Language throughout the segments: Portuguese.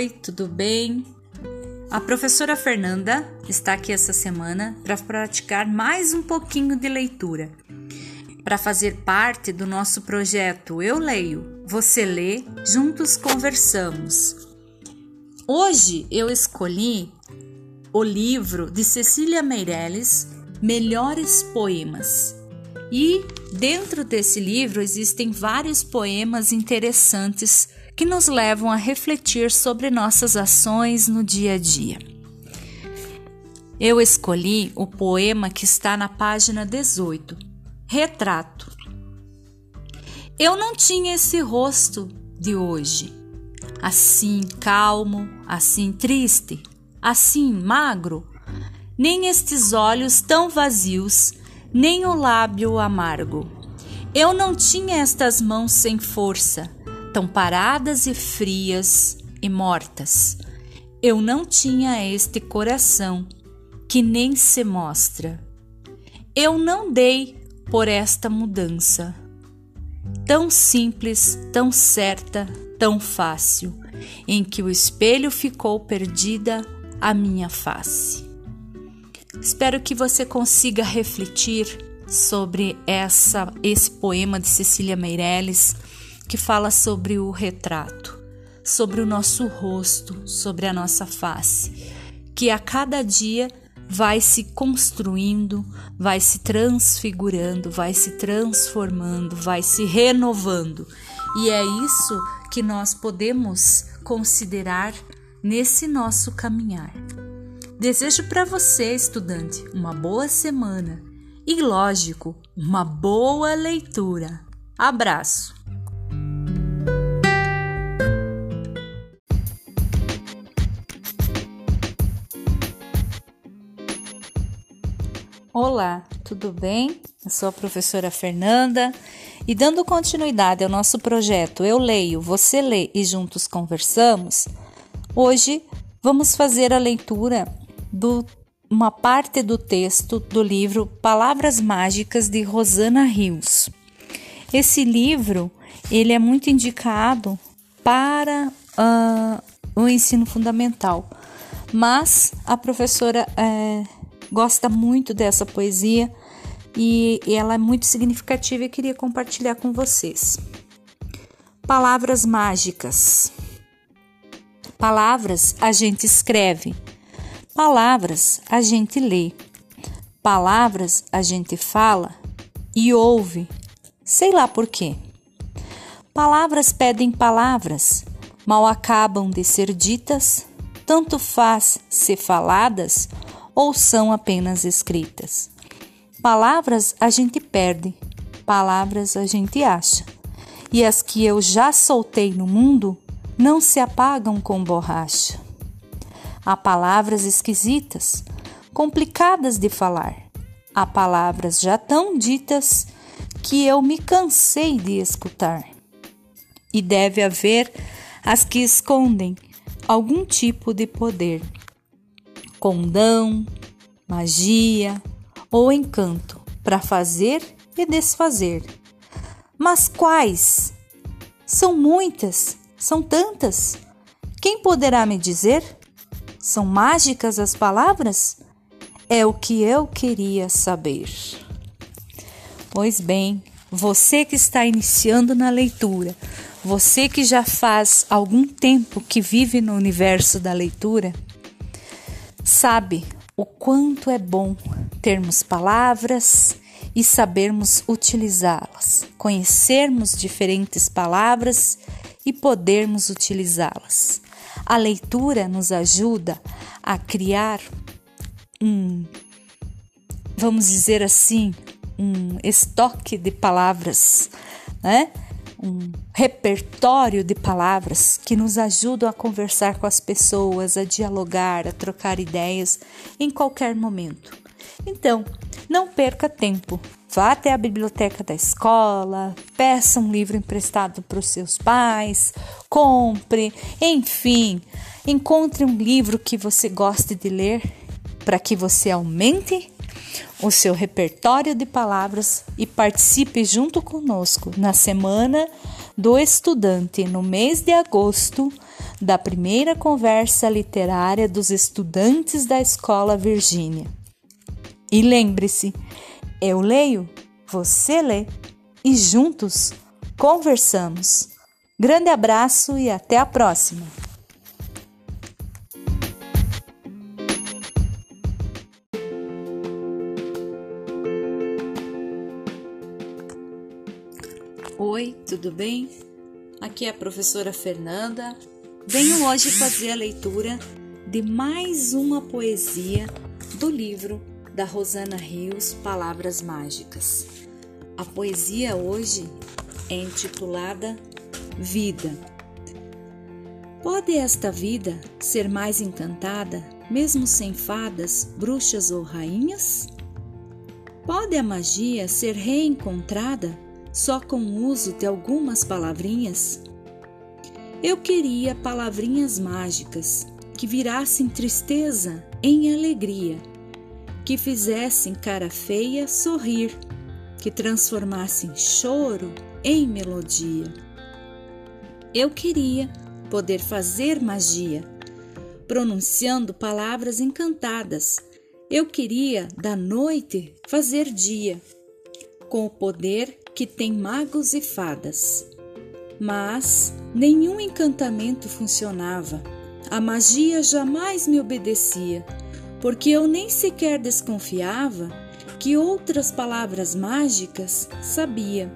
Oi, tudo bem? A professora Fernanda está aqui essa semana para praticar mais um pouquinho de leitura. Para fazer parte do nosso projeto Eu Leio, Você Lê, Juntos Conversamos. Hoje eu escolhi o livro de Cecília Meirelles, Melhores Poemas. E dentro desse livro existem vários poemas interessantes que nos levam a refletir sobre nossas ações no dia a dia. Eu escolhi o poema que está na página 18, Retrato. Eu não tinha esse rosto de hoje, assim calmo, assim triste, assim magro, nem estes olhos tão vazios, nem o lábio amargo. Eu não tinha estas mãos sem força, tão paradas e frias e mortas. Eu não tinha este coração que nem se mostra. Eu não dei por esta mudança. Tão simples, tão certa, tão fácil, em que o espelho ficou perdida a minha face. Espero que você consiga refletir sobre essa esse poema de Cecília Meirelles que fala sobre o retrato, sobre o nosso rosto, sobre a nossa face, que a cada dia vai se construindo, vai se transfigurando, vai se transformando, vai se renovando. E é isso que nós podemos considerar nesse nosso caminhar. Desejo para você, estudante, uma boa semana e, lógico, uma boa leitura. Abraço! Olá, tudo bem? Eu sou a professora Fernanda e dando continuidade ao nosso projeto Eu Leio, Você Lê e Juntos Conversamos, hoje vamos fazer a leitura de uma parte do texto do livro Palavras Mágicas de Rosana Rios. Esse livro ele é muito indicado para uh, o ensino fundamental, mas a professora uh, gosta muito dessa poesia e ela é muito significativa e queria compartilhar com vocês. Palavras mágicas. Palavras a gente escreve, palavras a gente lê, palavras a gente fala e ouve, sei lá por quê. Palavras pedem palavras, mal acabam de ser ditas, tanto faz ser faladas ou são apenas escritas. Palavras a gente perde, palavras a gente acha. E as que eu já soltei no mundo não se apagam com borracha. Há palavras esquisitas, complicadas de falar. Há palavras já tão ditas que eu me cansei de escutar. E deve haver as que escondem algum tipo de poder condão, magia ou encanto para fazer e desfazer. Mas quais? São muitas, são tantas. Quem poderá me dizer? São mágicas as palavras? É o que eu queria saber. Pois bem, você que está iniciando na leitura, você que já faz algum tempo que vive no universo da leitura, sabe o quanto é bom termos palavras e sabermos utilizá-las, conhecermos diferentes palavras e podermos utilizá-las. A leitura nos ajuda a criar um, vamos dizer assim, um estoque de palavras, né? Um repertório de palavras que nos ajudam a conversar com as pessoas, a dialogar, a trocar ideias em qualquer momento. Então, não perca tempo. Vá até a biblioteca da escola, peça um livro emprestado para os seus pais, compre, enfim, encontre um livro que você goste de ler para que você aumente o seu repertório de palavras e participe junto conosco na Semana do Estudante, no mês de agosto, da primeira conversa literária dos estudantes da Escola Virgínia. E lembre-se, eu leio, você lê e juntos conversamos. Grande abraço e até a próxima! Oi, tudo bem? Aqui é a professora Fernanda. Venho hoje fazer a leitura de mais uma poesia do livro da Rosana Rios, Palavras Mágicas. A poesia hoje é intitulada Vida. Pode esta vida ser mais encantada, mesmo sem fadas, bruxas ou rainhas? Pode a magia ser reencontrada só com o uso de algumas palavrinhas? Eu queria palavrinhas mágicas que virassem tristeza em alegria, que fizessem cara feia sorrir, que transformassem choro em melodia. Eu queria poder fazer magia, pronunciando palavras encantadas. Eu queria da noite fazer dia, com o poder que tem magos e fadas. Mas nenhum encantamento funcionava. A magia jamais me obedecia, porque eu nem sequer desconfiava que outras palavras mágicas sabia.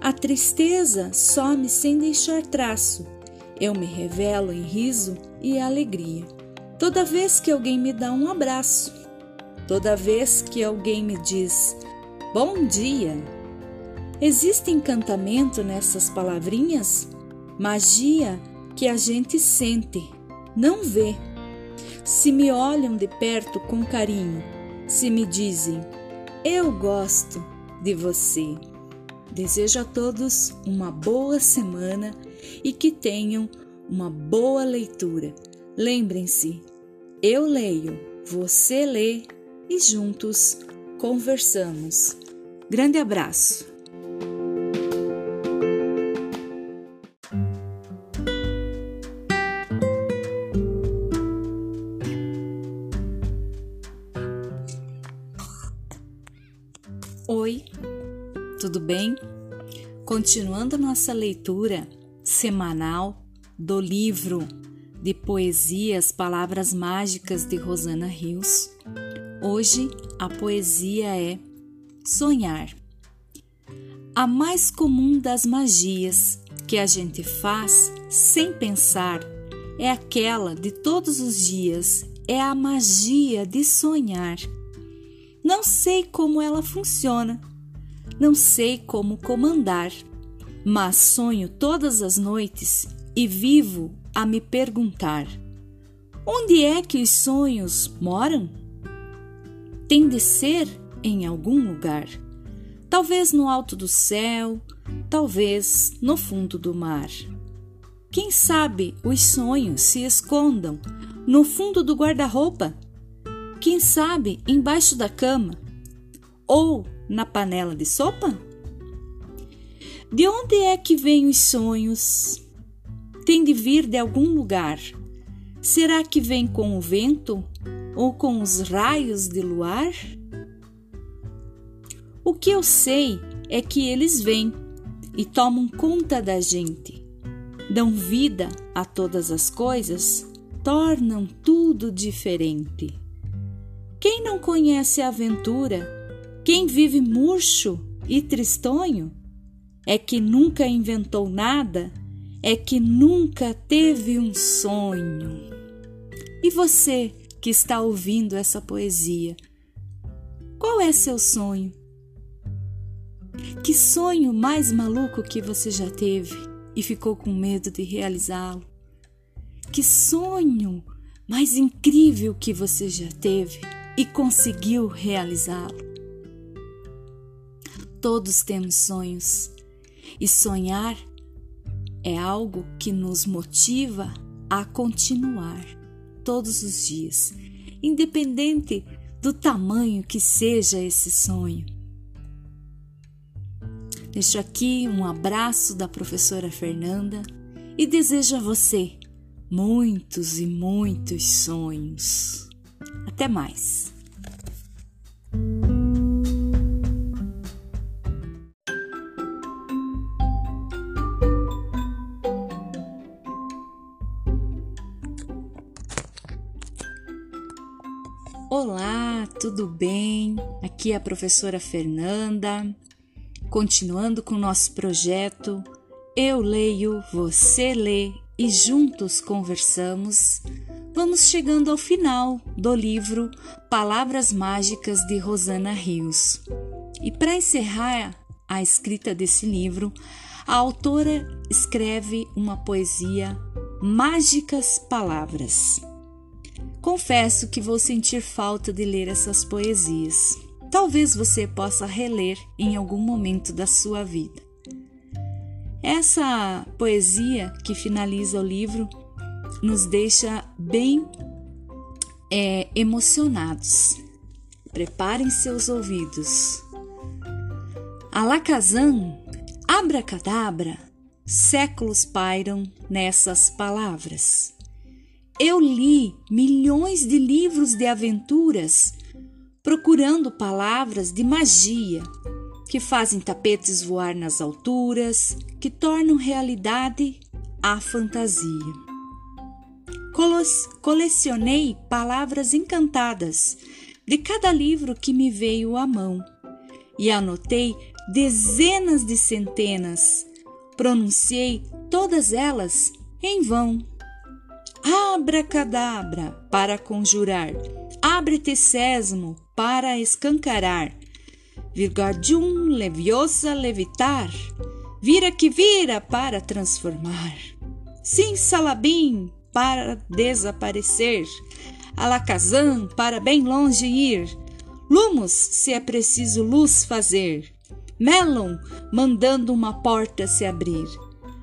A tristeza some sem deixar traço. Eu me revelo em riso e alegria. Toda vez que alguém me dá um abraço, toda vez que alguém me diz bom dia, Existe encantamento nessas palavrinhas? Magia que a gente sente, não vê. Se me olham de perto com carinho, se me dizem, eu gosto de você. Desejo a todos uma boa semana e que tenham uma boa leitura. Lembrem-se, eu leio, você lê e juntos conversamos. Grande abraço! Tudo bem? Continuando nossa leitura semanal do livro de poesias Palavras Mágicas de Rosana Rios, hoje a poesia é Sonhar. A mais comum das magias que a gente faz sem pensar é aquela de todos os dias, é a magia de sonhar. Não sei como ela funciona, não sei como comandar, mas sonho todas as noites e vivo a me perguntar: onde é que os sonhos moram? Tem de ser em algum lugar, talvez no alto do céu, talvez no fundo do mar. Quem sabe os sonhos se escondam no fundo do guarda-roupa quem sabe embaixo da cama? Ou na panela de sopa? De onde é que vêm os sonhos? Tem de vir de algum lugar. Será que vem com o vento ou com os raios de luar? O que eu sei é que eles vêm e tomam conta da gente, dão vida a todas as coisas, tornam tudo diferente. Quem não conhece a aventura, quem vive murcho e tristonho, é que nunca inventou nada, é que nunca teve um sonho. E você que está ouvindo essa poesia, qual é seu sonho? Que sonho mais maluco que você já teve e ficou com medo de realizá-lo? Que sonho mais incrível que você já teve e conseguiu realizá-lo. Todos temos sonhos e sonhar é algo que nos motiva a continuar todos os dias, independente do tamanho que seja esse sonho. Deixo aqui um abraço da professora Fernanda e desejo a você muitos e muitos sonhos. Até mais! Tudo bem? Aqui é a professora Fernanda, continuando com o nosso projeto Eu Leio, Você Lê e juntos conversamos, vamos chegando ao final do livro Palavras Mágicas de Rosana Rios. E para encerrar a escrita desse livro, a autora escreve uma poesia Mágicas Palavras. Confesso que vou sentir falta de ler essas poesias. Talvez você possa reler em algum momento da sua vida. Essa poesia que finaliza o livro nos deixa bem é, emocionados. Preparem seus ouvidos. Alakazam, abracadabra, séculos pairam nessas palavras. Eu li milhões de livros de aventuras procurando palavras de magia que fazem tapetes voar nas alturas, que tornam realidade a fantasia. Colecionei palavras encantadas de cada livro que me veio à mão e anotei dezenas de centenas. Pronunciei todas elas em vão. Abracadabra para conjurar, abre-te para escancarar. Virgadium leviosa levitar, vira que vira para transformar. Sim, Salabim para desaparecer, Alakazam para bem longe ir, Lumos se é preciso luz fazer, Melon mandando uma porta se abrir.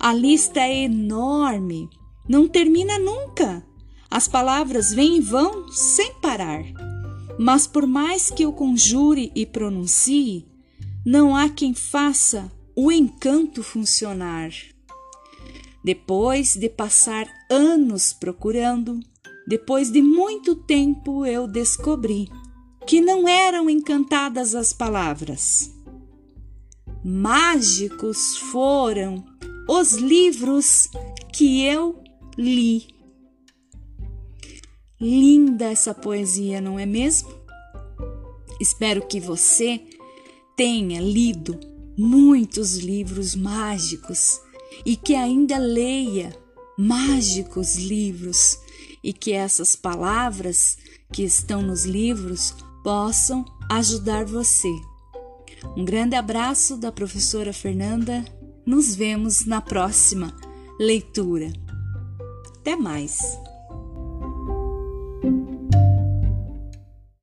A lista é enorme, não termina nunca. As palavras vêm e vão sem parar. Mas por mais que eu conjure e pronuncie, não há quem faça o encanto funcionar. Depois de passar anos procurando, depois de muito tempo eu descobri que não eram encantadas as palavras. Mágicos foram os livros que eu li. Linda essa poesia, não é mesmo? Espero que você tenha lido muitos livros mágicos e que ainda leia mágicos livros e que essas palavras que estão nos livros possam ajudar você. Um grande abraço da professora Fernanda. Nos vemos na próxima leitura. Até mais!